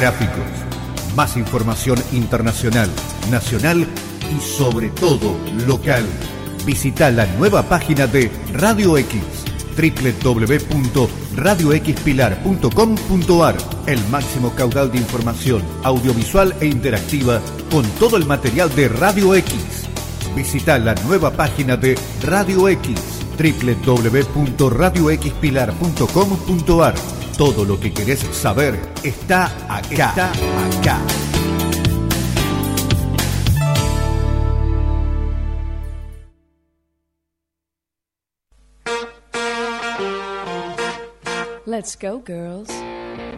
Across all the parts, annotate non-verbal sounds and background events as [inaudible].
Gráficos. Más información internacional, nacional y sobre todo local. Visita la nueva página de Radio X www.radioxpilar.com.ar El máximo caudal de información audiovisual e interactiva con todo el material de Radio X. Visita la nueva página de Radio X www.radioxpilar.com.ar Todo lo que querés saber está acá. Está acá. Let's go, girls.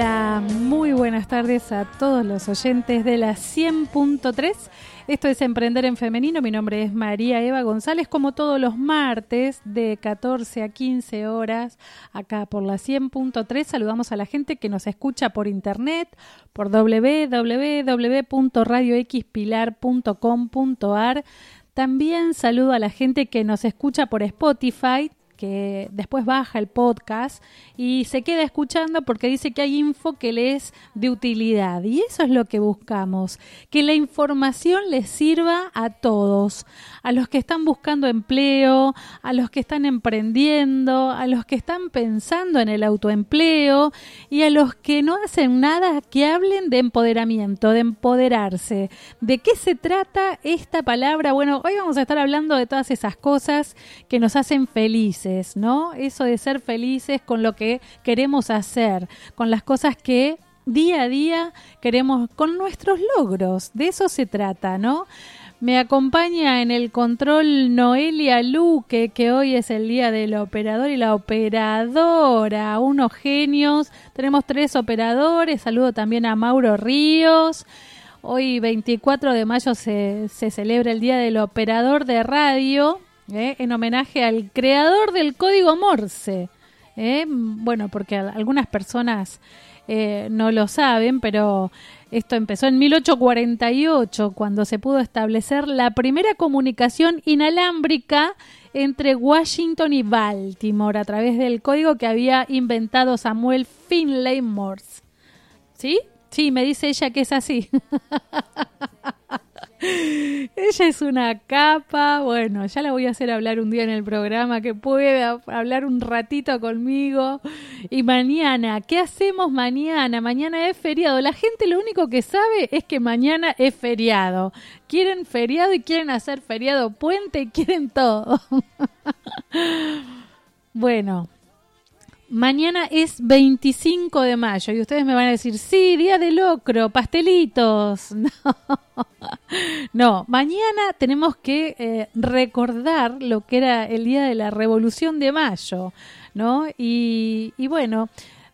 Hola, muy buenas tardes a todos los oyentes de la 100.3. Esto es Emprender en Femenino. Mi nombre es María Eva González, como todos los martes de 14 a 15 horas, acá por la 100.3. Saludamos a la gente que nos escucha por internet, por www.radioxpilar.com.ar. También saludo a la gente que nos escucha por Spotify, que después baja el podcast y se queda escuchando porque dice que hay info que le es de utilidad. Y eso es lo que buscamos, que la información les sirva a todos, a los que están buscando empleo, a los que están emprendiendo, a los que están pensando en el autoempleo y a los que no hacen nada que hablen de empoderamiento, de empoderarse. ¿De qué se trata esta palabra? Bueno, hoy vamos a estar hablando de todas esas cosas que nos hacen felices, ¿no? Eso de ser felices con lo que queremos hacer, con las cosas que día a día queremos, con nuestros logros. De eso se trata, ¿no? Me acompaña en el control Noelia Luque, que hoy es el día del operador y la operadora, unos genios. Tenemos tres operadores. Saludo también a Mauro Ríos. Hoy 24 de mayo se, se celebra el Día del Operador de Radio, ¿eh? en homenaje al creador del código Morse. ¿eh? Bueno, porque algunas personas eh, no lo saben, pero esto empezó en 1848, cuando se pudo establecer la primera comunicación inalámbrica entre Washington y Baltimore a través del código que había inventado Samuel Finlay Morse. ¿Sí? Sí, me dice ella que es así. [laughs] Ella es una capa. Bueno, ya la voy a hacer hablar un día en el programa, que pueda hablar un ratito conmigo. Y mañana, ¿qué hacemos mañana? Mañana es feriado. La gente lo único que sabe es que mañana es feriado. Quieren feriado y quieren hacer feriado puente y quieren todo. [laughs] bueno, Mañana es 25 de mayo y ustedes me van a decir, sí, día de locro, pastelitos. [laughs] No, no mañana tenemos que eh, recordar lo que era el día de la Revolución de Mayo, ¿no? Y, y bueno,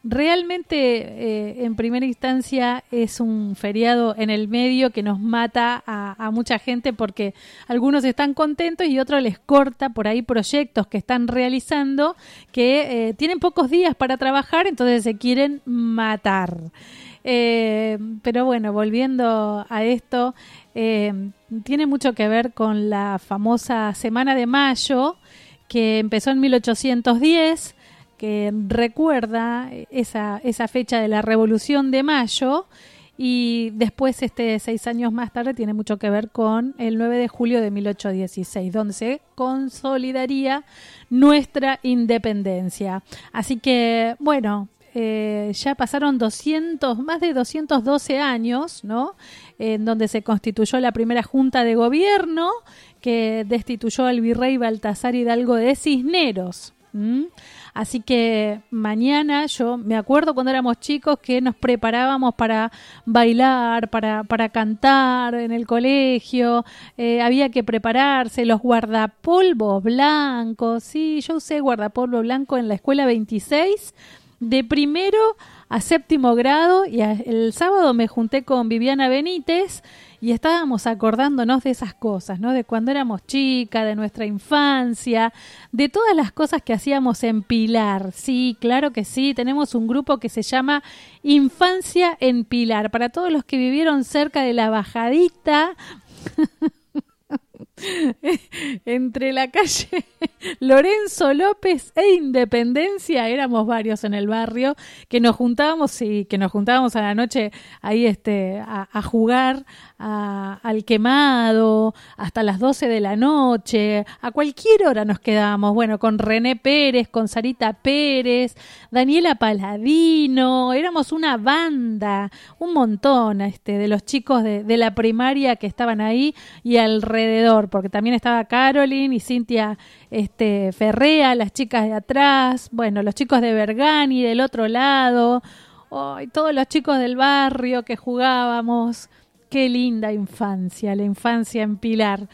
realmente eh, en primera instancia es un feriado en el medio que nos mata a, mucha gente porque algunos están contentos y otros les corta por ahí proyectos que están realizando que eh, tienen pocos días para trabajar, entonces se quieren matar. Eh, pero bueno, volviendo a esto, eh, tiene mucho que ver con la famosa Semana de Mayo que empezó en 1810 que recuerda esa, esa fecha de la Revolución de Mayo y después, este, seis años más tarde, tiene mucho que ver con el 9 de julio de 1816, donde se consolidaría nuestra independencia. Así que, bueno, eh, ya pasaron 200, más de 212 años, ¿no? En donde se constituyó la primera junta de gobierno que destituyó al virrey Baltasar Hidalgo de Cisneros. Así que mañana yo me acuerdo cuando éramos chicos que nos preparábamos para bailar, para, para cantar en el colegio, eh, había que prepararse, los guardapolvos blancos, sí, yo usé guardapolvo blanco en la escuela 26 de primero a séptimo grado y a- el sábado me junté con Viviana Benítez y estábamos acordándonos de esas cosas, ¿no? De cuando éramos chicas, de nuestra infancia, de todas las cosas que hacíamos en Pilar. Sí, claro que sí, tenemos un grupo que se llama Infancia en Pilar. Para todos los que vivieron cerca de la bajadita, [laughs] [laughs] entre la calle Lorenzo López e Independencia, éramos varios en el barrio, que nos juntábamos y que nos juntábamos a la noche ahí este, a, jugar al quemado hasta las 12 de la noche, a cualquier hora nos quedábamos, bueno, con René Pérez, con Sarita Pérez, Daniela Paladino, éramos una banda, un montón este, de los chicos de, de la primaria que estaban ahí y alrededor, porque también estaba Caroline y Cintia este, Ferrea, las chicas de atrás, bueno, los chicos de Bergani del otro lado, ay, todos los chicos del barrio que jugábamos. Qué linda infancia, la infancia en Pilar.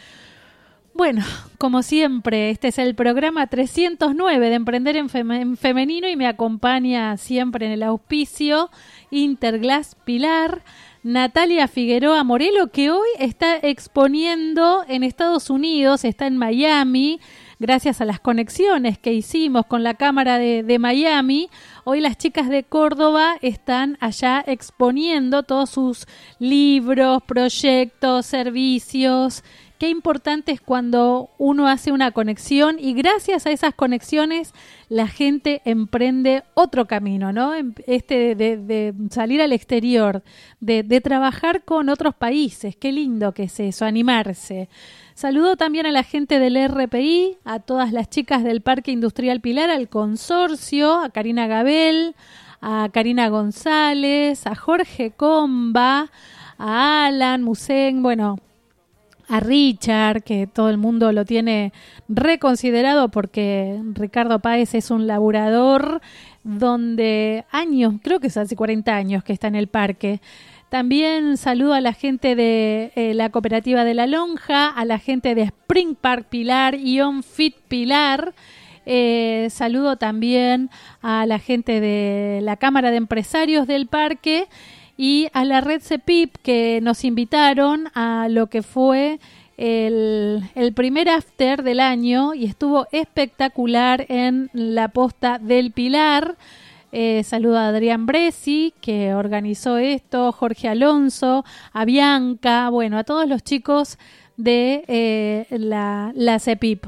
Bueno, como siempre, este es el programa 309 de Emprender en, en Femenino y me acompaña siempre en el auspicio Interglass Pilar, Natalia Figueroa Morelo, que hoy está exponiendo en Estados Unidos, está en Miami, gracias a las conexiones que hicimos con la Cámara de, de Miami. Hoy las chicas de Córdoba están allá exponiendo todos sus libros, proyectos, servicios. Qué importante es cuando uno hace una conexión y gracias a esas conexiones la gente emprende otro camino, ¿no? Em- Este de, salir al exterior, de, de trabajar con otros países. Qué lindo que es eso, animarse. Saludo también a la gente del RPI, a todas las chicas del Parque Industrial Pilar, al consorcio, a Karina Gabel, a Karina González, a Jorge Comba, a Alan Musén, bueno, a Richard, que todo el mundo lo tiene reconsiderado porque Ricardo Páez es un laburador donde años, creo que es hace 40 años que está en el parque. También saludo a la gente de eh, la cooperativa de la Lonja, a la gente de Spring Park Pilar y On Fit Pilar. Eh, saludo también a la gente de la Cámara de Empresarios del Parque y a la red CEPIP que nos invitaron a lo que fue el, el primer after del año y estuvo espectacular en la posta del Pilar. Eh, saludo a Adrián Bresi, que organizó esto, Jorge Alonso, a Bianca, bueno, a todos los chicos de eh, la, la CEPIP.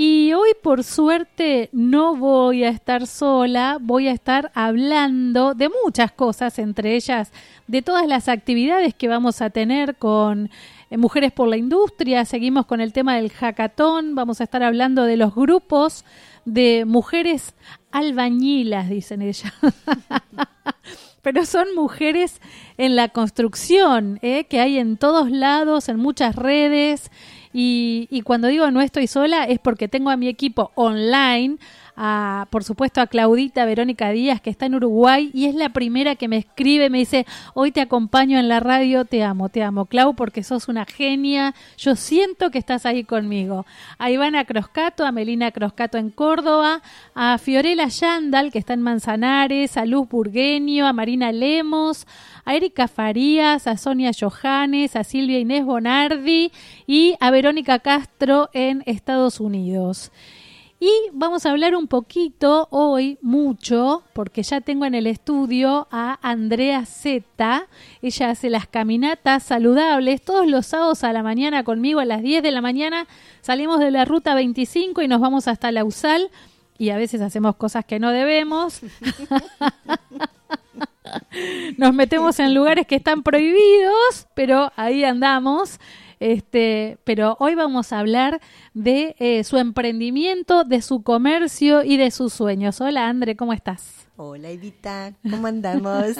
Y hoy, por suerte, no voy a estar sola, voy a estar hablando de muchas cosas, entre ellas de todas las actividades que vamos a tener con eh, Mujeres por la Industria. Seguimos con el tema del hackathon, vamos a estar hablando de los grupos de mujeres albañilas, dicen ellas. [laughs] Pero son mujeres en la construcción, ¿eh? que hay en todos lados, en muchas redes. Y, y cuando digo no estoy sola es porque tengo a mi equipo online, por supuesto a Claudita Verónica Díaz, que está en Uruguay y es la primera que me escribe, me dice, hoy te acompaño en la radio, te amo, te amo, Clau, porque sos una genia, yo siento que estás ahí conmigo. A Ivana Croscato, a Melina Croscato en Córdoba, a Fiorella Yandal, que está en Manzanares, a Luz Burgueño, a Marina Lemos, a Erika Farías, a Sonia Johannes, a Silvia Inés Bonardi y a Verónica Castro en Estados Unidos. Y vamos a hablar un poquito hoy, mucho, porque ya tengo en el estudio a Andrea Zeta. Ella hace las caminatas saludables todos los sábados a la mañana conmigo a las 10 de la mañana. Salimos de la ruta 25 y nos vamos hasta la USAL. Y a veces hacemos cosas que no debemos. [laughs] Nos metemos en lugares que están prohibidos, pero ahí andamos. Este, pero hoy vamos a hablar de eh, su emprendimiento, de su comercio y de sus sueños. Hola, Andre, ¿cómo estás? Hola Evita, ¿cómo andamos?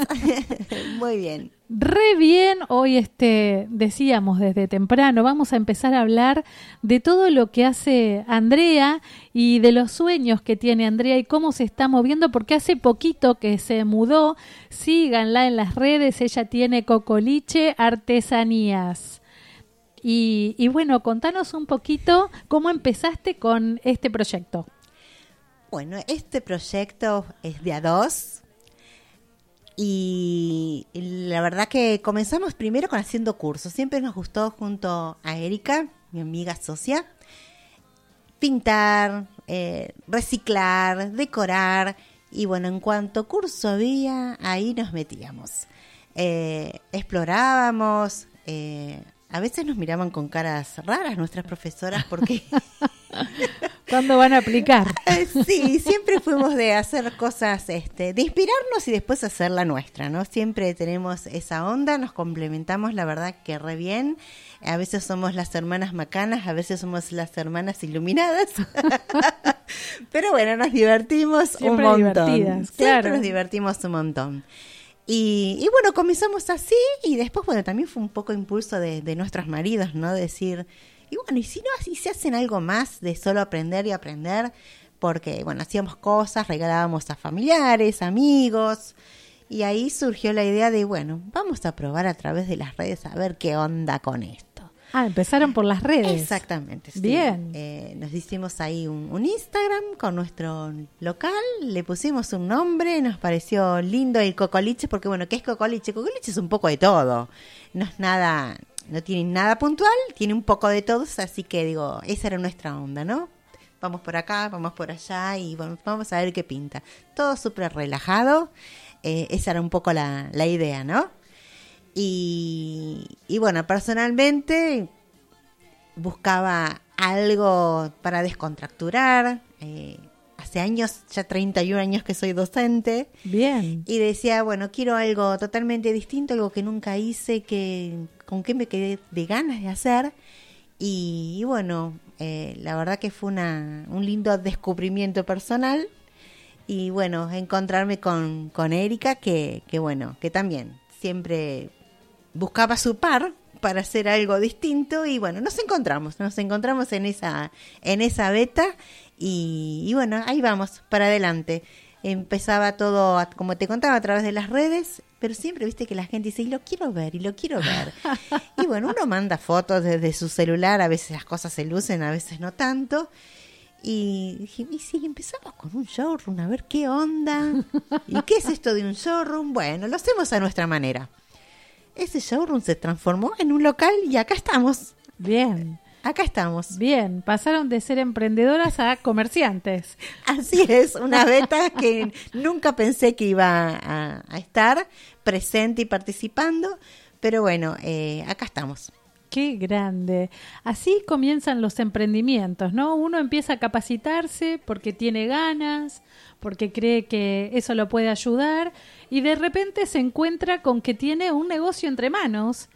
[laughs] Muy bien. Re bien, hoy este decíamos desde temprano, vamos a empezar a hablar de todo lo que hace Andrea y de los sueños que tiene Andrea y cómo se está moviendo, porque hace poquito que se mudó, síganla en las redes, ella tiene Cocoliche Artesanías. Y, bueno, contanos un poquito cómo empezaste con este proyecto. Bueno, este proyecto es de a dos. Y la verdad que comenzamos primero con haciendo cursos. Siempre nos gustó junto a Erika, mi amiga socia, pintar, eh, reciclar, decorar. Y bueno, en cuanto curso había, ahí nos metíamos. Eh, explorábamos. eh, a veces nos miraban con caras raras nuestras profesoras porque [laughs] ¿Cuándo van a aplicar? [laughs] Eh, Sí, siempre fuimos de hacer cosas, este, de inspirarnos y después hacer la nuestra, ¿no? Siempre tenemos esa onda, nos complementamos, la verdad que re bien. A veces somos las hermanas macanas, a veces somos las hermanas iluminadas. [laughs] Pero bueno, nos divertimos Siempre un montón. divertidas, Siempre claro. nos divertimos un montón. Y, y bueno, comenzamos así y después, bueno, también fue un poco impulso de, de nuestros maridos, ¿no? Decir, y bueno, y si no, así se hacen algo más de solo aprender y aprender, porque, bueno, hacíamos cosas, regalábamos a familiares, amigos, y ahí surgió la idea de, bueno, vamos a probar a través de las redes a ver qué onda con esto. Ah, empezaron por las redes. Exactamente. sí. Bien. Eh, nos hicimos ahí un, un Instagram con nuestro local, le pusimos un nombre, nos pareció lindo el cocoliche, porque bueno, ¿qué es cocoliche? Cocoliche es un poco de todo, no es nada, no tiene nada puntual, tiene un poco de todos, así que digo, esa era nuestra onda, ¿no? Vamos por acá, vamos por allá y bueno, vamos a ver qué pinta. Todo súper relajado, eh, esa era un poco la, la idea, ¿no? Y, y bueno, personalmente buscaba algo para descontracturar. eh, hace años, ya 31 años que soy docente, Bien. y decía, bueno, quiero algo totalmente distinto, algo que nunca hice, que con qué me quedé de ganas de hacer. Y, y bueno, eh, la verdad que fue una, un lindo descubrimiento personal. Y bueno, encontrarme con, con Erika, que, que bueno, que también siempre buscaba su par para hacer algo distinto y bueno, nos encontramos, nos encontramos en esa, en esa beta y, y bueno, ahí vamos, para adelante. Empezaba todo, a- como te contaba, a través de las redes, pero siempre viste que la gente dice, y lo quiero ver, y lo quiero ver. [laughs] y bueno, uno manda fotos desde su celular, a veces las cosas se lucen, a veces no tanto. Y dije, y si empezamos con un showroom, a ver qué onda. [laughs] ¿Y qué es esto de un showroom? Bueno, lo hacemos a nuestra manera. Ese showroom se transformó en un local y acá estamos. Bien. Acá estamos. Bien. Pasaron de ser emprendedoras a comerciantes. Así es, una beta que nunca pensé que iba a, a estar presente y participando. Pero bueno, eh, acá estamos. Qué grande. Así comienzan los emprendimientos, ¿no? Uno empieza a capacitarse porque tiene ganas, porque cree que eso lo puede ayudar y de repente se encuentra con que tiene un negocio entre manos.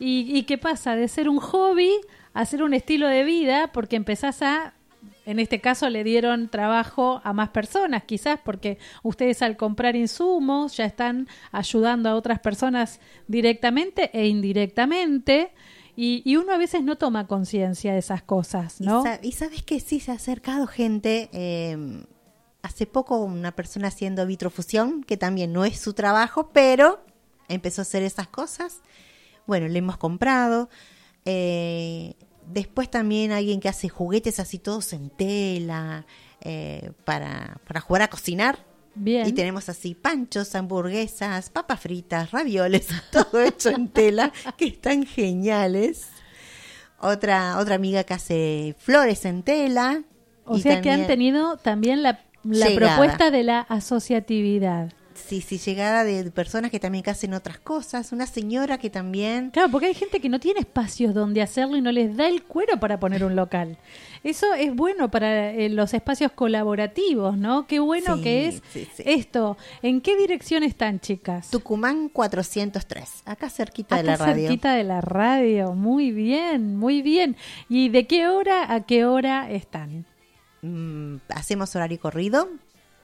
¿Y, y qué pasa? De ser un hobby a ser un estilo de vida porque empezás a en este caso le dieron trabajo a más personas, quizás porque ustedes al comprar insumos ya están ayudando a otras personas directamente e indirectamente. Y, y uno a veces no toma conciencia de esas cosas, ¿no? Y, sa- y sabes que sí se ha acercado gente. eh, hace poco una persona haciendo vitrofusión, que también no es su trabajo, pero empezó a hacer esas cosas. Bueno, le hemos comprado. Eh, después también alguien que hace juguetes así todos en tela eh, para, para jugar a cocinar. Bien. Y tenemos así panchos, hamburguesas, papas fritas, ravioles, [laughs] todo hecho en tela, que están geniales. Otra, otra amiga que hace flores en tela. o sea que han tenido también la, la propuesta de la asociatividad. Sí, sí, llegada de personas que también que hacen otras cosas. Una señora que también... Claro, porque hay gente que no tiene espacios donde hacerlo y no les da el cuero para poner un local. Eso es bueno para eh, los espacios colaborativos, ¿no? Qué bueno Sí, que es sí, sí. esto. ¿En qué dirección están, chicas? Tucumán 403, acá cerquita de la radio. cerquita de la radio. Muy bien, muy bien. ¿Y de qué hora a qué hora están? Mm, hacemos horario corrido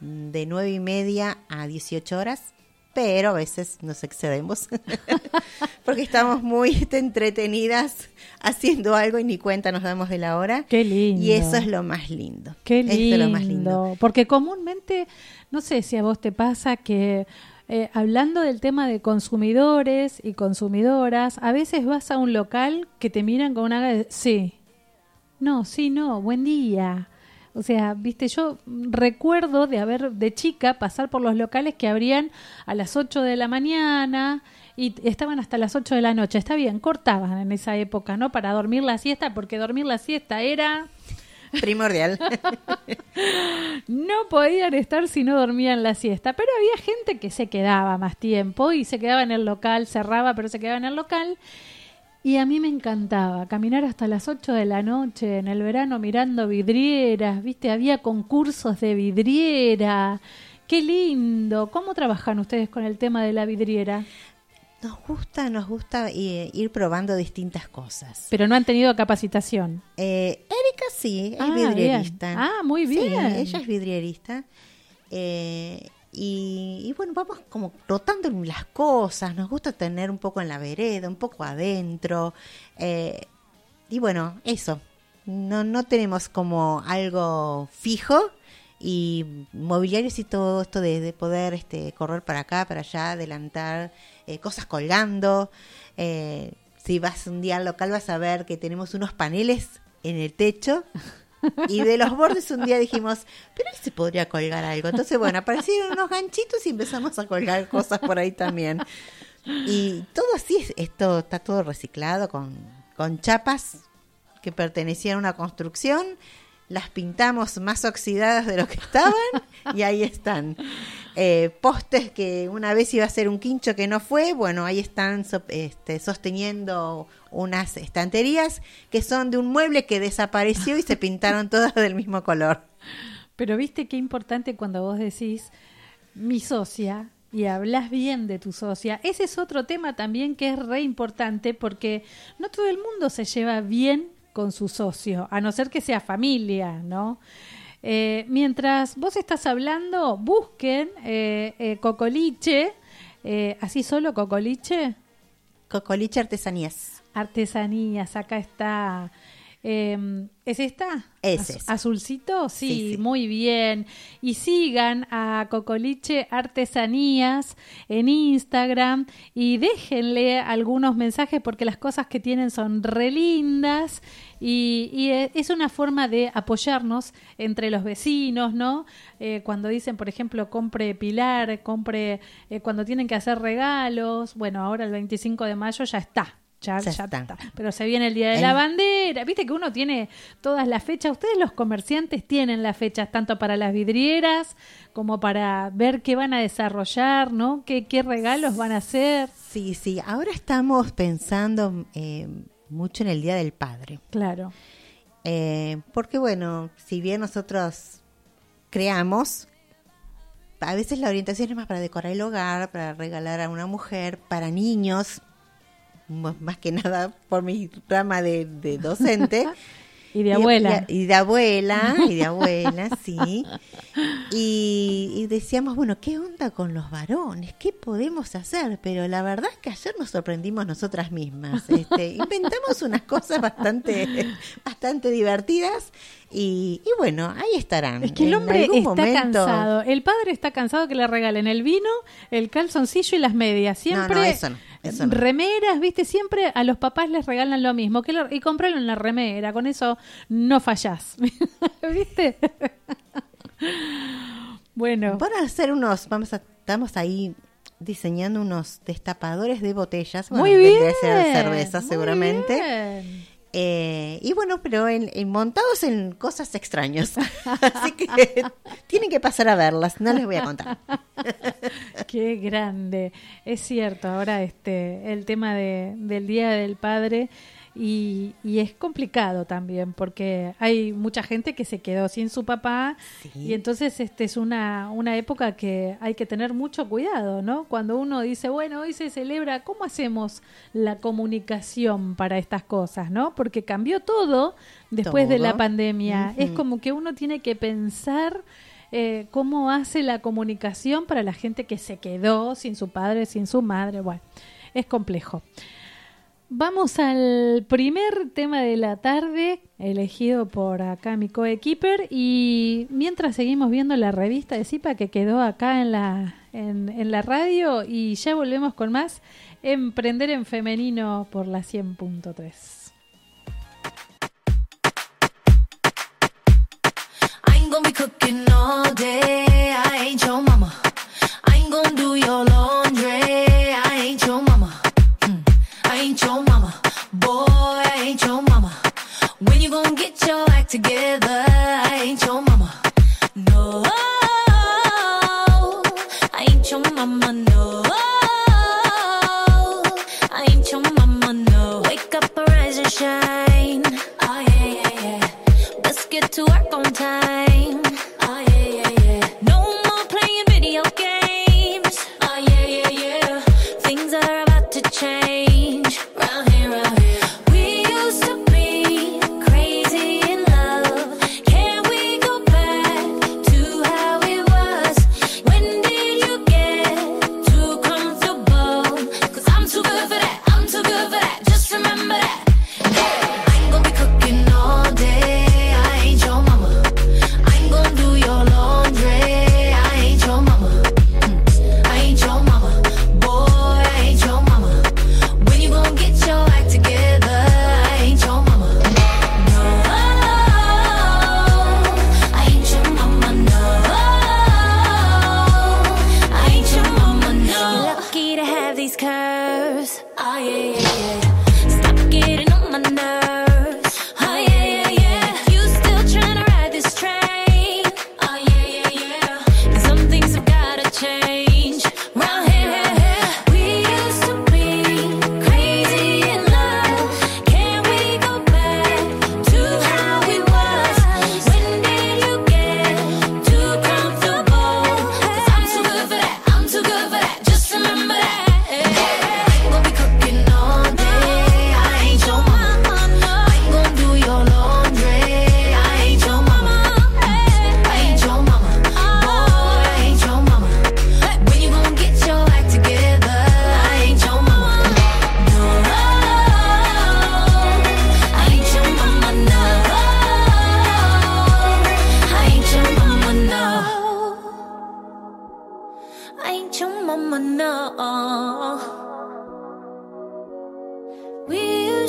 de nueve y media a 18 horas, pero a veces nos excedemos [laughs] porque estamos muy entretenidas haciendo algo y ni cuenta nos damos de la hora. Qué lindo. Y eso es lo más lindo. Qué Esto lindo. es lo más lindo. Porque comúnmente, no sé si a vos te pasa que eh, hablando del tema de consumidores y consumidoras, a veces vas a un local que te miran con una sí, no, sí, no, buen día. O sea, viste, yo recuerdo de haber de chica pasar por los locales que abrían a las 8 de la mañana y estaban hasta las 8 de la noche. Está bien, cortaban en esa época, ¿no? Para dormir la siesta, porque dormir la siesta era... Primordial. [laughs] No podían estar si no dormían la siesta, pero había gente que se quedaba más tiempo y se quedaba en el local, cerraba, pero se quedaba en el local. Y a mí me encantaba caminar hasta las 8 de la noche en el verano mirando vidrieras, ¿viste? Había concursos de vidriera. Qué lindo. ¿Cómo trabajan ustedes con el tema de la vidriera? Nos gusta, nos gusta eh, ir probando distintas cosas. Pero no han tenido capacitación. Eh, Erika sí, es Ah, vidrierista. bien. Ah, muy Sí, bien. ella es vidrierista. Eh, y, y bueno, vamos como rotando las cosas. Nos gusta tener un poco en la vereda, un poco adentro. Eh, y bueno, eso. No, no tenemos como algo fijo. Y mobiliarios y todo esto de, de poder este, correr para acá, para allá, adelantar, eh, cosas colgando. Eh, si vas un día al local vas a ver que tenemos unos paneles en el techo [laughs] y de los bordes un día dijimos, pero ahí se podría colgar algo. Entonces, bueno, aparecieron unos ganchitos y empezamos a colgar cosas por ahí también. Y todo así, es- esto está todo reciclado con, con chapas que pertenecían a una construcción. Las pintamos más oxidadas de lo que estaban y ahí están. Eh, postes que una vez iba a ser un quincho que no fue, bueno, ahí están so- este, sosteniendo unas estanterías que son de un mueble que desapareció y se [laughs] pintaron todas del mismo color. Pero viste qué importante cuando vos decís mi socia y hablas bien de tu socia. Ese es otro tema también que es re importante porque no todo el mundo se lleva bien con su socio, a no ser que sea familia, ¿no? Eh, mientras vos estás hablando, busquen eh, eh, Cocoliche, eh, así solo Cocoliche, Cocoliche Artesanías. Artesanías, acá está. Eh, ¿Es esta? Es. ¿Azulcito? Sí, Sí, sí. muy bien. Y sigan a Cocoliche Artesanías en Instagram y déjenle algunos mensajes porque las cosas que tienen son re lindas y, y e- es una forma de apoyarnos entre los vecinos, ¿no? Eh, cuando dicen, por ejemplo, compre Pilar, compre eh, cuando tienen que hacer regalos. Bueno, ahora el 25 de mayo ya está. Ya, Ya ya está. está. Pero se viene el Día de El- la Bandera. Viste que uno tiene todas las fechas. Ustedes los comerciantes tienen las fechas tanto para las vidrieras como para ver qué van a desarrollar, ¿no? ¿Qué, qué regalos van a hacer? Sí, sí, ahora estamos pensando eh, mucho en el Día del Padre. Claro. Eh, porque bueno, si bien nosotros creamos, a veces la orientación es más para decorar el hogar, para regalar a una mujer, para niños, más que nada por mi rama de, de docente. [laughs] Y de abuela. Y, y de abuela, y de abuela, [laughs] sí. Y, y decíamos, bueno, ¿qué onda con los varones? ¿Qué podemos hacer? Pero la verdad es que ayer nos sorprendimos nosotras mismas. [laughs] Este, inventamos unas cosas bastante, bastante divertidas y, y bueno, ahí estarán. Es que el hombre está momento- cansado. El padre está cansado que le regalen el vino, el calzoncillo y las medias. Siempre No, no, eso no, eso no. remeras, viste, siempre a los papás les regalan lo mismo. Que lo- y comprarlo en la remera, con eso no fallás. [laughs] ¿Viste? [laughs] bueno, Van a hacer unos, vamos a, estamos ahí diseñando unos destapadores de botellas. Bueno, muy bien. ser cerveza muy seguramente. bien. Eh, y bueno, pero en, en- montados en cosas extrañas. [laughs] Así que [laughs] tienen que pasar a verlas, no les voy a contar. [laughs] Qué grande. Es cierto, ahora este el tema de, del Día del Padre y, y es complicado también porque hay mucha gente que se quedó sin su papá Sí. y entonces este es una, una época que hay que tener mucho cuidado, ¿no? Cuando uno dice, bueno, hoy se celebra, ¿cómo hacemos la comunicación para estas cosas, ¿no? Porque cambió todo después de la pandemia. Es como que uno tiene que pensar eh, cómo hace la comunicación para la gente que se quedó sin su padre, sin su madre. Bueno, es complejo. Vamos al primer tema de la tarde, elegido por acá mi coequiper, y mientras seguimos viendo la revista de Zipa que quedó acá en la, en, la radio, y ya volvemos con más Emprender en Femenino por la 100.3. gonna be cooking all day. I ain't your mama. I gonna do your laundry. together.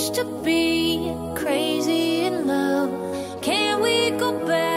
Used to be crazy in love. Can we go back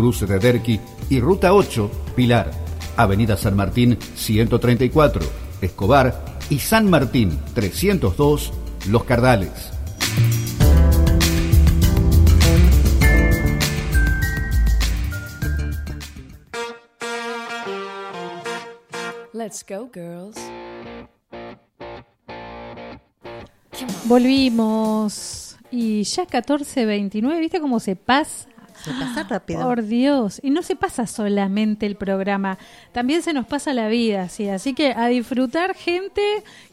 Cruce de Derqui y Ruta 8, Pilar, Avenida San Martín 134, Escobar y San Martín 302, Los Cardales. Let's go, girls. Volvimos. Y ya 14.29, ¿viste cómo se pasa? Se pasa rápido. Por Dios, y no se pasa solamente el programa, también se nos pasa la vida, sí, así que a disfrutar gente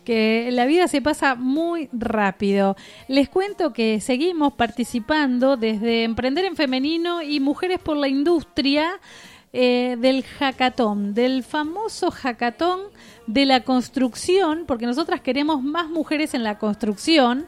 que la vida se pasa muy rápido. Les cuento que seguimos participando desde Emprender en Femenino y Mujeres por la Industria eh, del hackathon, del famoso hackathon de la construcción, porque nosotras queremos más mujeres en la construcción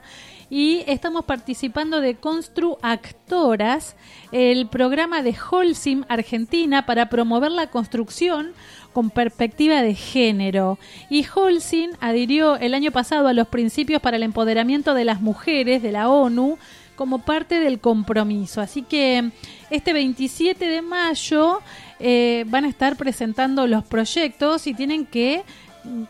y estamos participando de Construactoras, el programa de Holcim Argentina para promover la construcción con perspectiva de género. Y Holcim adhirió el año pasado a los principios para el empoderamiento de las mujeres de la ONU como parte del compromiso. Así que este 27 de mayo eh, van a estar presentando los proyectos y tienen que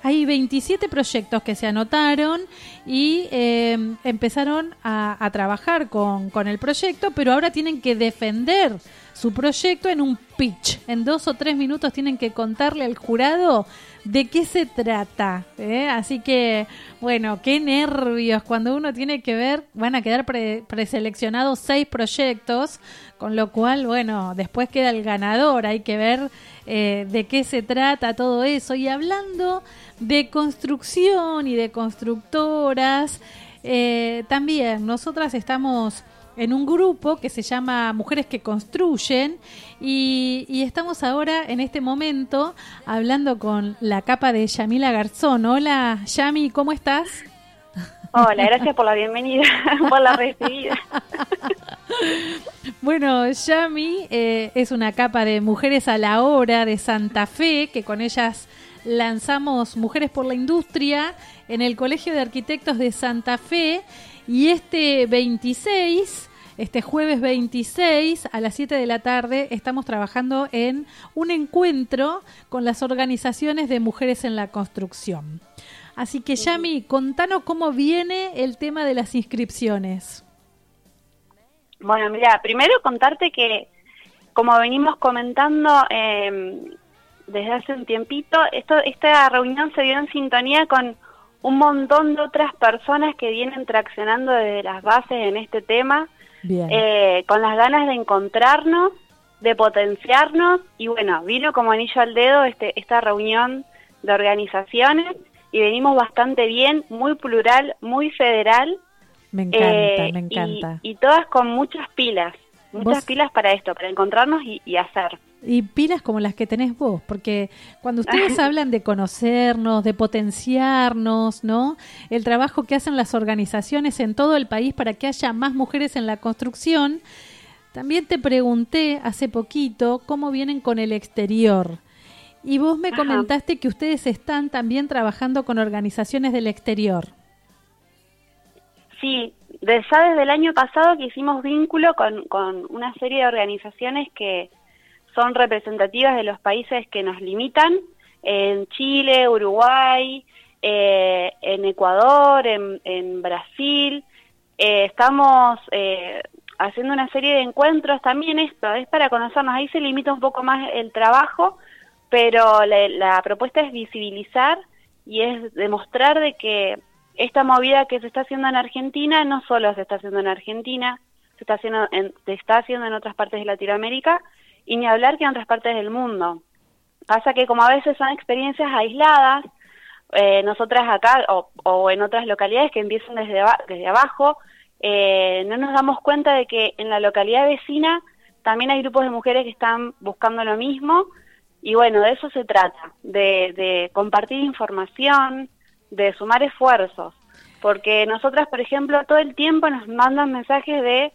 hay 27 proyectos que se anotaron y eh, empezaron a, a trabajar con, con el proyecto, pero ahora tienen que defender su proyecto en un pitch. En dos o tres minutos tienen que contarle al jurado de qué se trata. ¿eh? Así que, bueno, qué nervios. Cuando uno tiene que ver, van a quedar pre- preseleccionados seis proyectos, con lo cual, bueno, después queda el ganador. Hay que ver eh, de qué se trata todo eso. Y hablando de construcción y de constructoras, eh, también nosotras estamos en un grupo que se llama Mujeres que Construyen y, y estamos ahora en este momento hablando con la capa de Yamila Garzón. Hola Yami, ¿cómo estás? Hola, gracias por la bienvenida, [laughs] por la recibida. [laughs] Bueno, Yami eh, es una capa de Mujeres a la Obra de Santa Fe, que con ellas lanzamos Mujeres por la Industria en el Colegio de Arquitectos de Santa Fe. Y este 26, este jueves 26 a las 7 de la tarde, estamos trabajando en un encuentro con las organizaciones de mujeres en la construcción. Así que, Yami, contanos cómo viene el tema de las inscripciones. Bueno, mira, primero contarte que, como venimos comentando eh, desde hace un tiempito, esto, esta reunión se dio en sintonía con un montón de otras personas que vienen traccionando desde las bases en este tema, eh, con las ganas de encontrarnos, de potenciarnos, y bueno, vino como anillo al dedo este, esta reunión de organizaciones y venimos bastante bien, muy plural, muy federal. Me encanta, Eh, me y- encanta. Y, todas con muchas pilas, muchas Vos- pilas para esto, para encontrarnos y, y hacer. Y, pilas como las que tenés vos, porque cuando ustedes [laughs] hablan de conocernos, de potenciarnos, ¿no? El trabajo que hacen las organizaciones en todo el país para que haya más mujeres en la construcción, también te pregunté hace poquito cómo vienen con el exterior. Y vos me Ajá. comentaste que ustedes están también trabajando con organizaciones del exterior. Sí, de- ya desde el año pasado que hicimos vínculo con, con una serie de organizaciones que son representativas de los países que nos limitan, en Chile, Uruguay, eh, en Ecuador, en, en Brasil. Eh, estamos eh, haciendo una serie de encuentros también esto, es para conocernos, ahí se limita un poco más el trabajo, pero la, la propuesta es visibilizar y es demostrar de que esta movida que se está haciendo en Argentina no solo se está haciendo en Argentina, se está haciendo en, se está haciendo en otras partes de Latinoamérica y ni hablar que en otras partes del mundo. Pasa que como a veces son experiencias aisladas, eh, nosotras acá o, o en otras localidades que empiezan desde, desde abajo, eh, no nos damos cuenta de que en la localidad vecina también hay grupos de mujeres que están buscando lo mismo y bueno, de eso se trata, de, de compartir información, de sumar esfuerzos, porque nosotras, por ejemplo, todo el tiempo nos mandan mensajes de,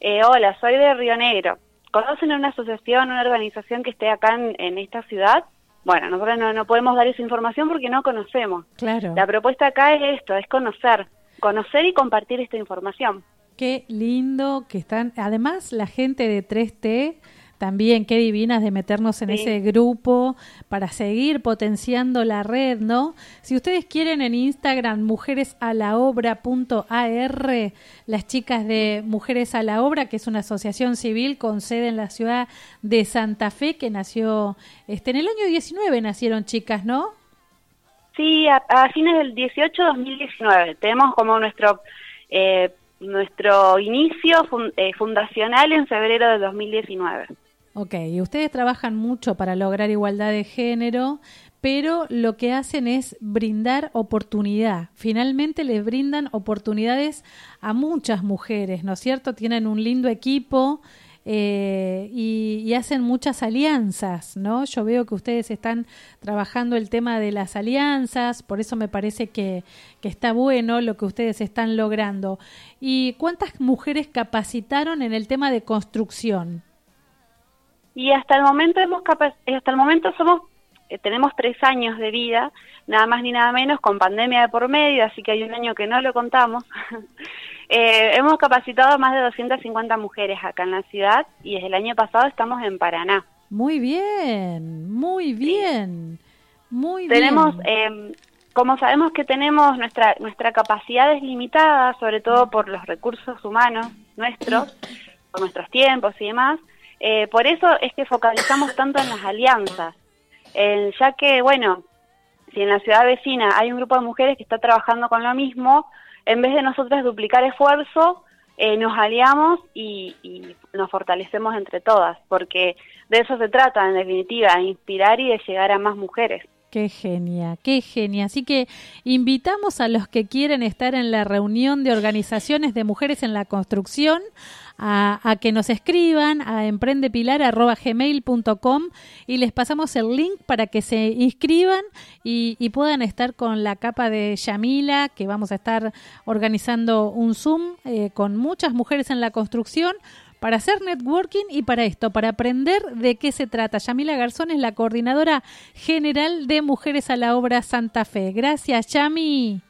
eh, hola, soy de Río Negro, ¿conocen una asociación, una organización que esté acá en, en esta ciudad? Bueno, nosotros no, no podemos dar esa información porque no conocemos. Claro. La propuesta acá es esto, es conocer, conocer y compartir esta información. Qué lindo que están. Además, la gente de 3T también, qué divinas de meternos en Sí. ese grupo para seguir potenciando la red, ¿no? Si ustedes quieren en Instagram, mujeresalaobra.ar, las chicas de Mujeres a la Obra, que es una asociación civil con sede en la ciudad de Santa Fe, que nació este, en el año 19, nacieron chicas, ¿no? Sí, a, a fines del 18-2019. Tenemos como nuestro eh, nuestro inicio eh, fundacional en febrero del 2019. Ok, ustedes trabajan mucho para lograr igualdad de género, pero lo que hacen es brindar oportunidad. Finalmente les brindan oportunidades a muchas mujeres, ¿no es cierto? Tienen un lindo equipo eh, y, y hacen muchas alianzas, ¿no? Yo veo que ustedes están trabajando el tema de las alianzas, por eso me parece que, que está bueno lo que ustedes están logrando. ¿Y cuántas mujeres capacitaron en el tema de construcción? Y hasta el momento hemos capa- hasta el momento somos eh, tenemos tres años de vida, nada más ni nada menos, con pandemia de por medio, así que hay un año que no lo contamos. [laughs] Eh, hemos capacitado a más de 250 mujeres acá en la ciudad y desde el año pasado estamos en Paraná. Muy bien, muy bien. Muy tenemos, bien. eh, como sabemos que tenemos nuestra nuestra capacidad es limitada, sobre todo por los recursos humanos nuestros, [clears throat] por nuestros tiempos y demás, eh, por eso es que focalizamos tanto en las alianzas, Eh, ya que, bueno, si en la ciudad vecina hay un grupo de mujeres que está trabajando con lo mismo, en vez de nosotros duplicar esfuerzo, eh, nos aliamos y, y nos fortalecemos entre todas, porque de eso se trata, en definitiva, de inspirar y de llegar a más mujeres. Qué genia, qué genia. Así que invitamos a los que quieren estar en la reunión de organizaciones de mujeres en la construcción a, a que nos escriban a emprendepilar.gmail.com y les pasamos el link para que se inscriban y, puedan estar con la capa de Yamila, que vamos a estar organizando un Zoom eh, con muchas mujeres en la construcción para hacer networking y para esto, para aprender de qué se trata. Yamila Garzón es la coordinadora general de Mujeres a la Obra Santa Fe. Gracias, Yami.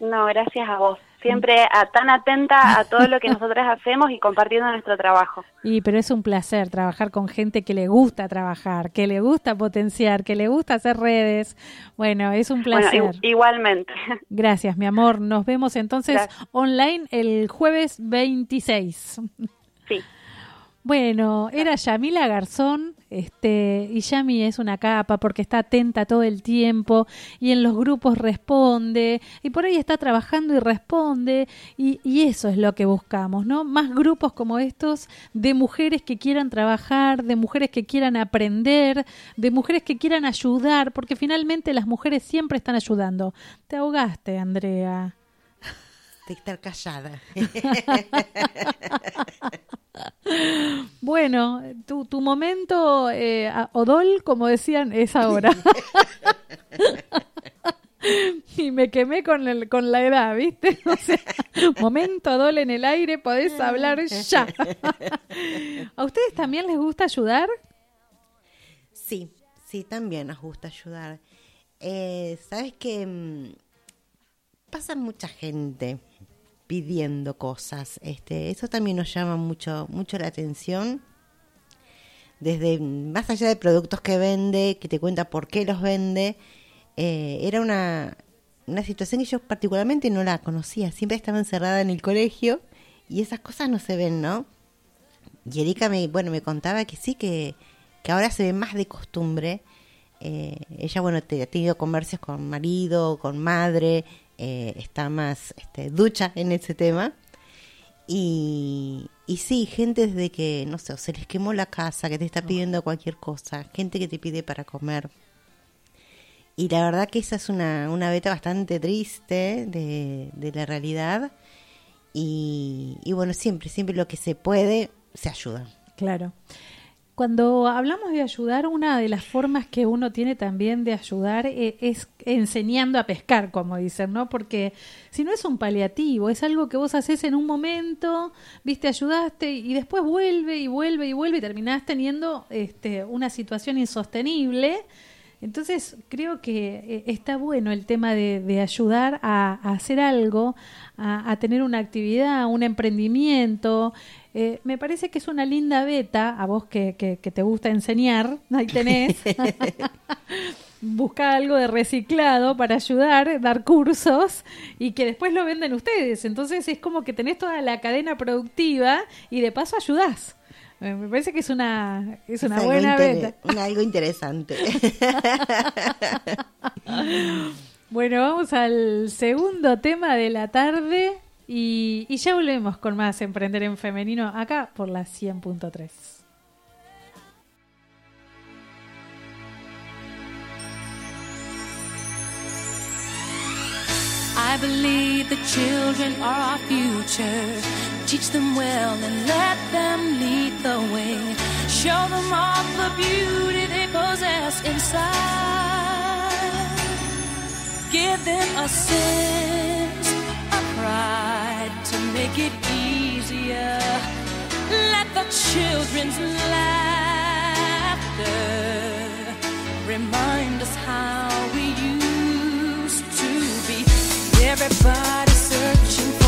No, gracias a vos. Siempre a- tan atenta a todo lo que nosotras [laughs] hacemos y compartiendo nuestro trabajo. Y pero es un placer trabajar con gente que le gusta trabajar, que le gusta potenciar, que le gusta hacer redes. Bueno, es un placer. Bueno, igualmente. [laughs] Gracias, mi amor. Nos vemos entonces Gracias. online el jueves 26. Sí. Bueno, era Yamila Garzón, este, y Yami es una capa porque está atenta todo el tiempo y en los grupos responde, y por ahí está trabajando y responde, y, y eso es lo que buscamos, ¿no? Más grupos como estos de mujeres que quieran trabajar, de mujeres que quieran aprender, de mujeres que quieran ayudar, porque finalmente las mujeres siempre están ayudando. Te ahogaste, Andrea. De estar callada. [laughs] Bueno, tu, tu momento, eh, Odol, como decían, es ahora. [laughs] y me quemé con, el, con la edad, ¿viste? [laughs] O sea, momento Odol en el aire, podés hablar ya. ¿A ustedes también les gusta ayudar? Sí, sí, también nos gusta ayudar. Eh, Sabes que mm, pasa mucha gente pidiendo cosas. Este, eso también nos llama mucho, mucho la atención. Desde más allá de productos que vende, que te cuenta por qué los vende, eh, era una, una situación que yo particularmente no la conocía. Siempre estaba encerrada en el colegio y esas cosas no se ven, ¿no? Y Erika me, bueno, me contaba que sí, que, que ahora se ve más de costumbre. Eh, ella, bueno, te, ha tenido comercios con marido, con madre, eh, está más este, ducha en ese tema. Y, y sí, gente desde que, no sé, o se les quemó la casa, que te está pidiendo cualquier cosa, gente que te pide para comer. Y la verdad que esa es una, una beta bastante triste de, de la realidad. Y, y bueno, siempre, siempre lo que se puede, se ayuda. Claro. Cuando hablamos de ayudar, una de las formas que uno tiene también de ayudar eh, es enseñando a pescar, como dicen, ¿no? Porque si no es un paliativo, es algo que vos haces en un momento, viste, ayudaste y después vuelve y vuelve y vuelve y terminás teniendo este, una situación insostenible. Entonces creo que eh, está bueno el tema de, ayudar a, a hacer algo, a, a tener una actividad, un emprendimiento. Eh, me parece que es una linda beta, a vos que, que, que te gusta enseñar, ahí tenés. [laughs] Busca algo de reciclado para ayudar, dar cursos y que después lo venden ustedes. Entonces es como que tenés toda la cadena productiva y de paso ayudás. Eh, Me parece que es una, es una Es buena beta. un- algo interesante. [laughs] Bueno, vamos al segundo tema de la tarde y, y ya volvemos con más Emprender en Femenino acá por la 100.3. I believe the children are our future. Teach them well and let them lead the way. Show them all the beauty they possess inside. Give them a sense pride to make it easier. Let the children's laughter remind us how we used to be. Everybody searching for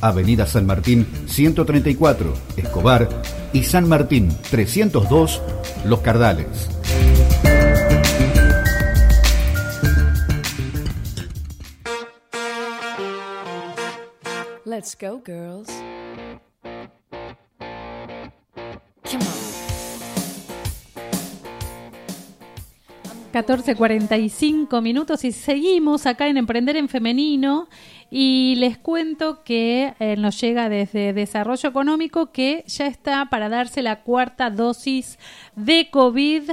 Avenida San Martín 134, Escobar y San Martín 302, Los Cardales. Let's go, girls. 14.45 minutos y seguimos acá en Emprender en Femenino. Y les cuento que eh, nos llega desde Desarrollo Económico que ya está para darse la cuarta dosis de COVID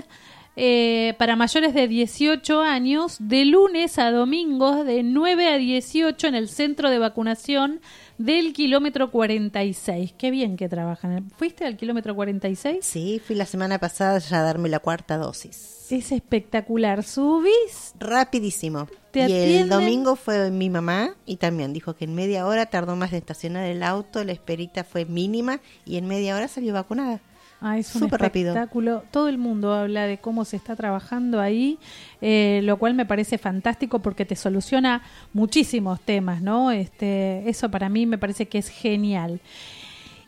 eh, para mayores de 18 años de lunes a domingo de 9 a 18 en el centro de vacunación del kilómetro 46. Qué bien que trabajan. ¿Fuiste al kilómetro 46? Sí, fui la semana pasada ya a darme la cuarta dosis. Es espectacular. Subís Rapidísimo. Te y atienden- el domingo fue mi mamá y también dijo que en media hora tardó más de estacionar el auto, la esperita fue mínima y en media hora salió vacunada. Ah, es un Súper rápido. espectáculo. Todo el mundo habla de cómo se está trabajando ahí, eh, lo cual me parece fantástico porque te soluciona muchísimos temas, ¿no? Este, eso para mí me parece que es genial.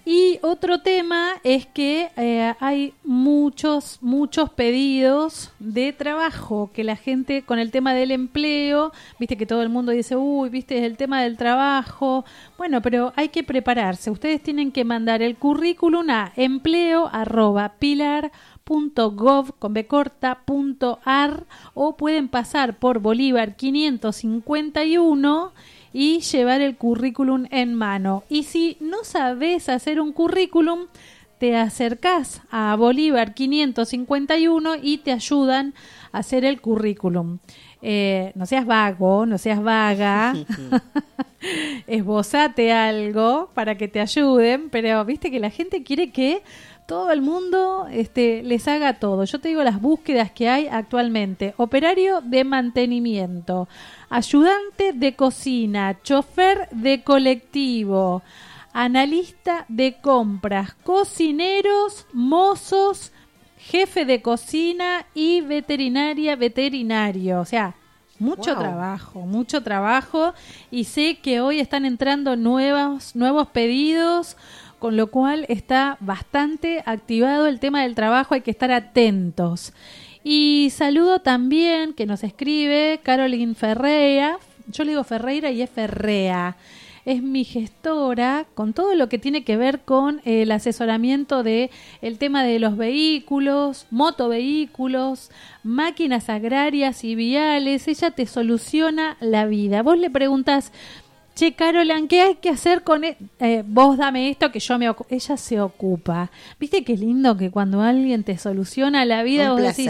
Y otro tema es que eh, hay muchos, muchos pedidos de trabajo que la gente con el tema del empleo, viste que todo el mundo dice, uy, viste el tema del trabajo. Bueno, pero hay que prepararse. Ustedes tienen que mandar el currículum a empleo arroba pilar .gov con B corta, punto ar, o pueden pasar por Bolívar 551 y llevar el currículum en mano. Y si no sabes hacer un currículum, te acercás a Bolívar 551 y te ayudan a hacer el currículum. Eh, no seas vago, no seas vaga. [laughs] [laughs] Esbozate algo para que te ayuden, pero viste que la gente quiere que todo el mundo este, les haga todo. Yo te digo las búsquedas que hay actualmente. Operario de mantenimiento, ayudante de cocina, chofer de colectivo, analista de compras, cocineros, mozos, jefe de cocina y veterinaria, veterinario. O sea, mucho Wow. trabajo, mucho trabajo. Y sé que hoy están entrando nuevos, nuevos pedidos, con lo cual está bastante activado el tema del trabajo. Hay que estar atentos. Y saludo también que nos escribe Caroline Ferreira. Yo le digo Ferreira y es Ferrea es mi gestora con todo lo que tiene que ver con el asesoramiento de el tema de los vehículos, motovehículos, máquinas agrarias y viales. Ella te soluciona la vida. Vos le preguntas, che, Carolan, ¿qué hay que hacer con e-?" eh, vos dame esto que yo me ocu-". ella se ocupa. ¿Viste qué lindo que cuando alguien te soluciona la vida Un vos decís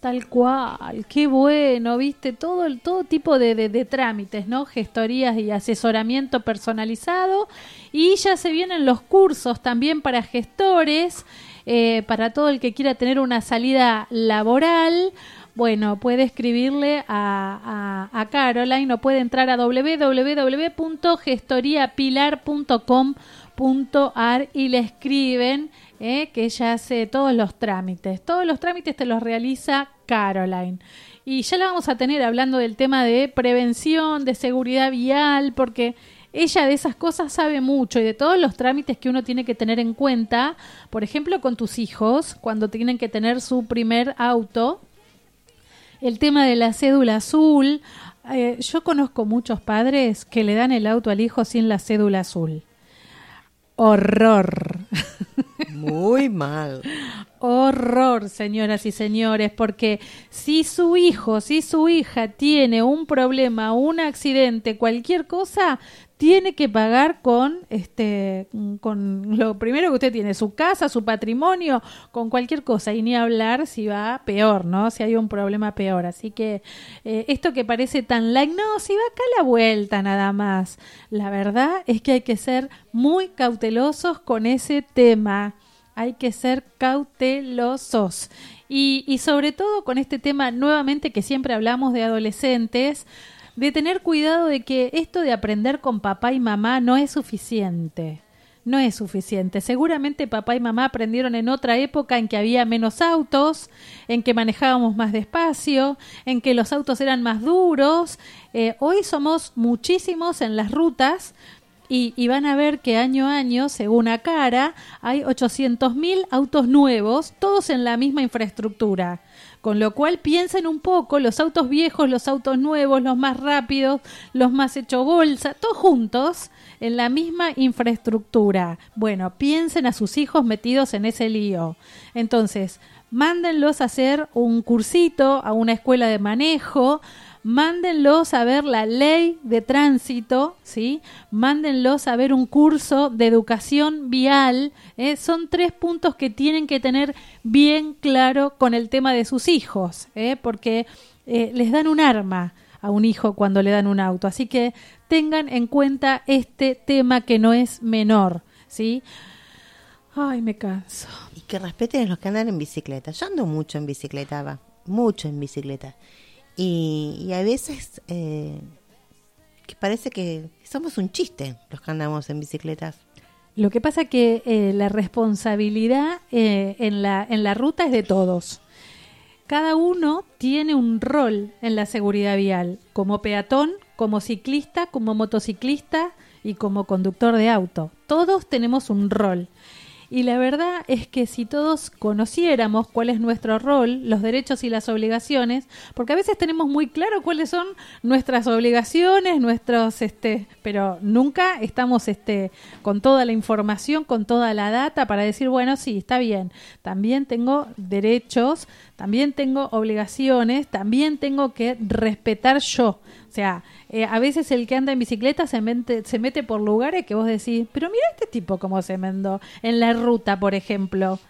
tal cual, qué bueno, ¿viste? Todo el todo tipo de, de- de trámites, ¿no? Gestorías y asesoramiento personalizado y ya se vienen los cursos también para gestores. eh, para todo el que quiera tener una salida laboral, bueno, puede escribirle a, Caroline o puede entrar a www.gestoriapilar.com.ar y le escriben eh, que ella hace todos los trámites. Todos los trámites te los realiza Caroline. Y ya la vamos a tener hablando del tema de prevención, de seguridad vial, porque ella de esas cosas sabe mucho y de todos los trámites que uno tiene que tener en cuenta, por ejemplo, con tus hijos, cuando tienen que tener su primer auto, el tema de la cédula azul. Eh, yo conozco muchos padres que le dan el auto al hijo sin la cédula azul. Horror. Muy mal. Horror, señoras y señores, porque si su hijo, si su hija tiene un problema, un accidente, cualquier cosa, tiene que pagar con este con lo primero que usted tiene, su casa, su patrimonio, con cualquier cosa y ni hablar si va peor, ¿no? Si hay un problema peor. Así que eh, esto que parece tan like, no, si va acá la vuelta nada más. La verdad es que hay que ser muy cautelosos con ese tema hay que ser cautelosos. Y, y, sobre todo con este tema nuevamente que siempre hablamos de adolescentes, de tener cuidado de que esto de aprender con papá y mamá no es suficiente. No es suficiente. Seguramente papá y mamá aprendieron en otra época en que había menos autos, en que manejábamos más despacio, en que los autos eran más duros. Eh, hoy somos muchísimos en las rutas, y, van a ver que año a año, según Acara, hay 800.000 autos nuevos, todos en la misma infraestructura. Con lo cual piensen un poco, los autos viejos, los autos nuevos, los más rápidos, los más hecho bolsa, todos juntos en la misma infraestructura. Bueno, piensen a sus hijos metidos en ese lío. Entonces, mándenlos a hacer un cursito a una escuela de manejo, mándenlos a ver la ley de tránsito, ¿sí? Mándenlos a ver un curso de educación vial. ¿eh? Son tres puntos que tienen que tener bien claro con el tema de sus hijos, ¿eh? porque eh, les dan un arma a un hijo cuando le dan un auto. Así que tengan en cuenta este tema que no es menor, ¿sí? Ay, me canso. Y que respeten a los que andan en bicicleta. Yo ando mucho en bicicleta, va. Mucho en bicicleta. Y, y a veces eh, parece que somos un chiste los que andamos en bicicletas. Lo que pasa que eh, la responsabilidad eh, en, la, en la ruta es de todos. Cada uno tiene un rol en la seguridad vial, como peatón, como ciclista, como motociclista y como conductor de auto. Todos tenemos un rol. Y la verdad es que si todos conociéramos cuál es nuestro rol, los derechos y las obligaciones, porque a veces tenemos muy claro cuáles son nuestras obligaciones, nuestros este, pero nunca estamos este con toda la información, con toda la data para decir, bueno, sí, está bien. También tengo derechos, también tengo obligaciones, también tengo que respetar yo. O sea, eh, a veces el que anda en bicicleta se mete, se mete por lugares que vos decís, pero mira este tipo cómo se mendó en la ruta, por ejemplo.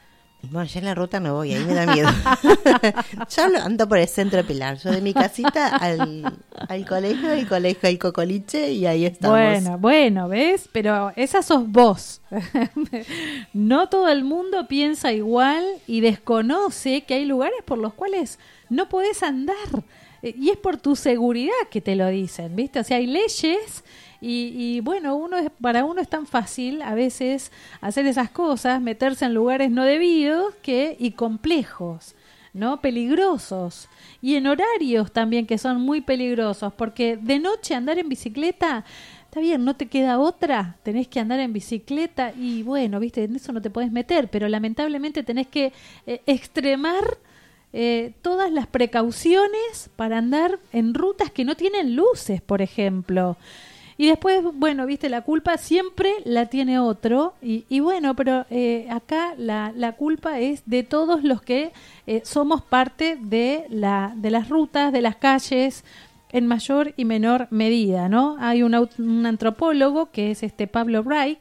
Bueno, yo en la ruta no voy, ahí me da miedo. [laughs] yo ando por el centro de Pilar, yo de mi casita al, al colegio, el colegio al Cocoliche y ahí estamos. Bueno, bueno, ¿ves? Pero esa sos vos. [laughs] no todo el mundo piensa igual y desconoce que hay lugares por los cuales no podés andar. Y es por tu seguridad que te lo dicen, ¿viste? O sea, hay leyes y, y, bueno, uno es, para uno es tan fácil a veces hacer esas cosas, meterse en lugares no debidos que y complejos, ¿no? Peligrosos. Y en horarios también que son muy peligrosos, porque de noche andar en bicicleta está bien, no te queda otra, tenés que andar en bicicleta y bueno, viste, en eso no te podés meter, pero lamentablemente tenés que eh, extremar eh, todas las precauciones para andar en rutas que no tienen luces, por ejemplo. Y después, bueno, viste, la culpa siempre la tiene otro. Y, bueno, pero eh, acá la, la, culpa es de todos los que eh, somos parte de, la, de las rutas, de las calles, en mayor y menor medida, ¿no? Hay un, antropólogo que es este Pablo Wright,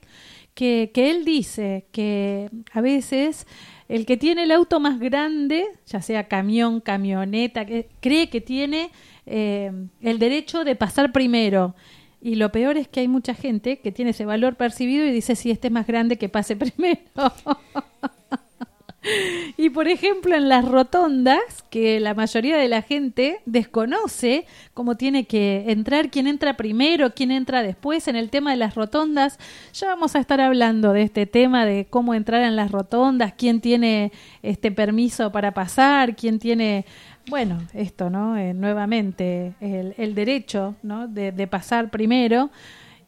que, que él dice que a veces el que tiene el auto más grande, ya sea camión, camioneta, que cree que tiene eh, el derecho de pasar primero. Y lo peor es que hay mucha gente que tiene ese valor percibido y dice, si este es más grande, que pase [laughs] primero. Y por ejemplo, en las rotondas, que la mayoría de la gente desconoce cómo tiene que entrar, quién entra primero, quién entra después. En el tema de las rotondas, ya vamos a estar hablando de este tema de cómo entrar en las rotondas, quién tiene este permiso para pasar, quién tiene, bueno, esto, ¿no? Eh, nuevamente, el, el, derecho, ¿no? De, de pasar primero.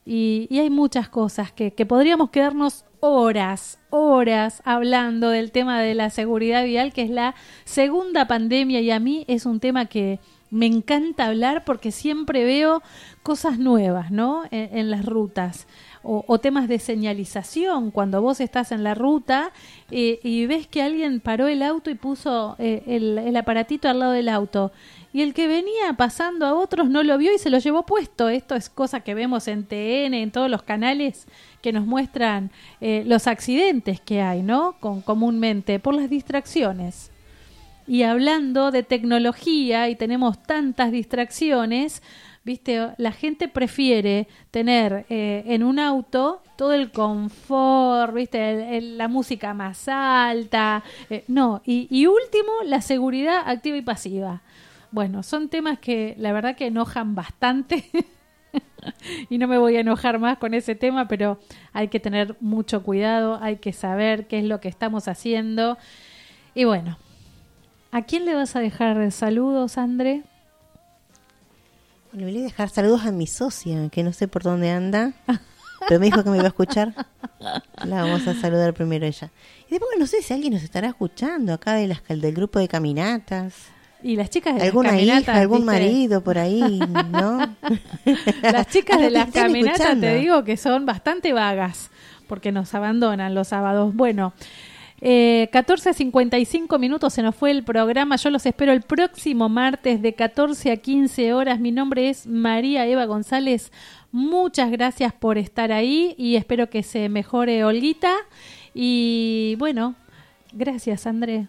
Y, y hay muchas cosas que, que podríamos quedarnos horas, horas hablando del tema de la seguridad vial, que es la segunda pandemia y a mí es un tema que me encanta hablar porque siempre veo cosas nuevas, ¿no? En, en las rutas. O, o temas de señalización, cuando vos estás en la ruta eh, y ves que alguien paró el auto y puso eh, el, el aparatito al lado del auto y el que venía pasando a otros no lo vio y se lo llevó puesto. Esto es cosa que vemos en TN, en todos los canales que nos muestran eh, los accidentes que hay, ¿no? Con, comúnmente, por las distracciones. Y hablando de tecnología y tenemos tantas distracciones, viste, la gente prefiere tener eh, en un auto todo el confort, viste, el- la música más alta, eh, no, y último, la seguridad activa y pasiva. Bueno, son temas que la verdad que enojan bastante. [laughs] [laughs] y no me voy a enojar más con ese tema, pero hay que tener mucho cuidado, hay que saber qué es lo que estamos haciendo. Y bueno, ¿a quién le vas a dejar saludos, André? Bueno, le voy a dejar saludos a mi socia, que no sé por dónde anda, [laughs] pero me dijo que me iba a escuchar. La vamos a saludar primero ella. Y después no sé si alguien nos estará escuchando acá de las, del grupo de caminatas. Y las chicas de las Alguna caminatas, hija, algún ¿viste? marido por ahí, ¿no? [laughs] Las chicas de las caminatas escuchando. te digo que son bastante vagas porque nos abandonan los sábados. Bueno, eh, 14.55 minutos se nos fue el programa. Yo los espero el próximo martes de 14 a 15 horas. Mi nombre es María Eva González. Muchas gracias por estar ahí y espero que se mejore Olguita. Y bueno, gracias André.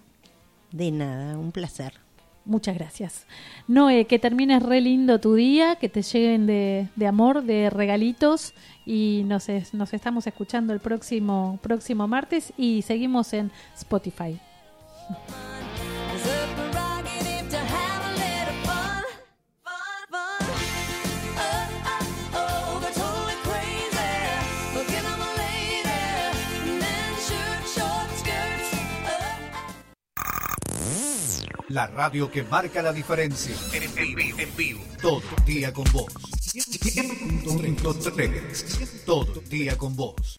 De nada, un placer. Muchas gracias. Noé, que termines re lindo tu día, que te lleguen de, de amor, de regalitos y nos, es- nos estamos escuchando el próximo, próximo martes y seguimos en Spotify. La radio que marca la diferencia. En, vivo, en vivo. Todo día con vos. 100.3. Todo día con vos.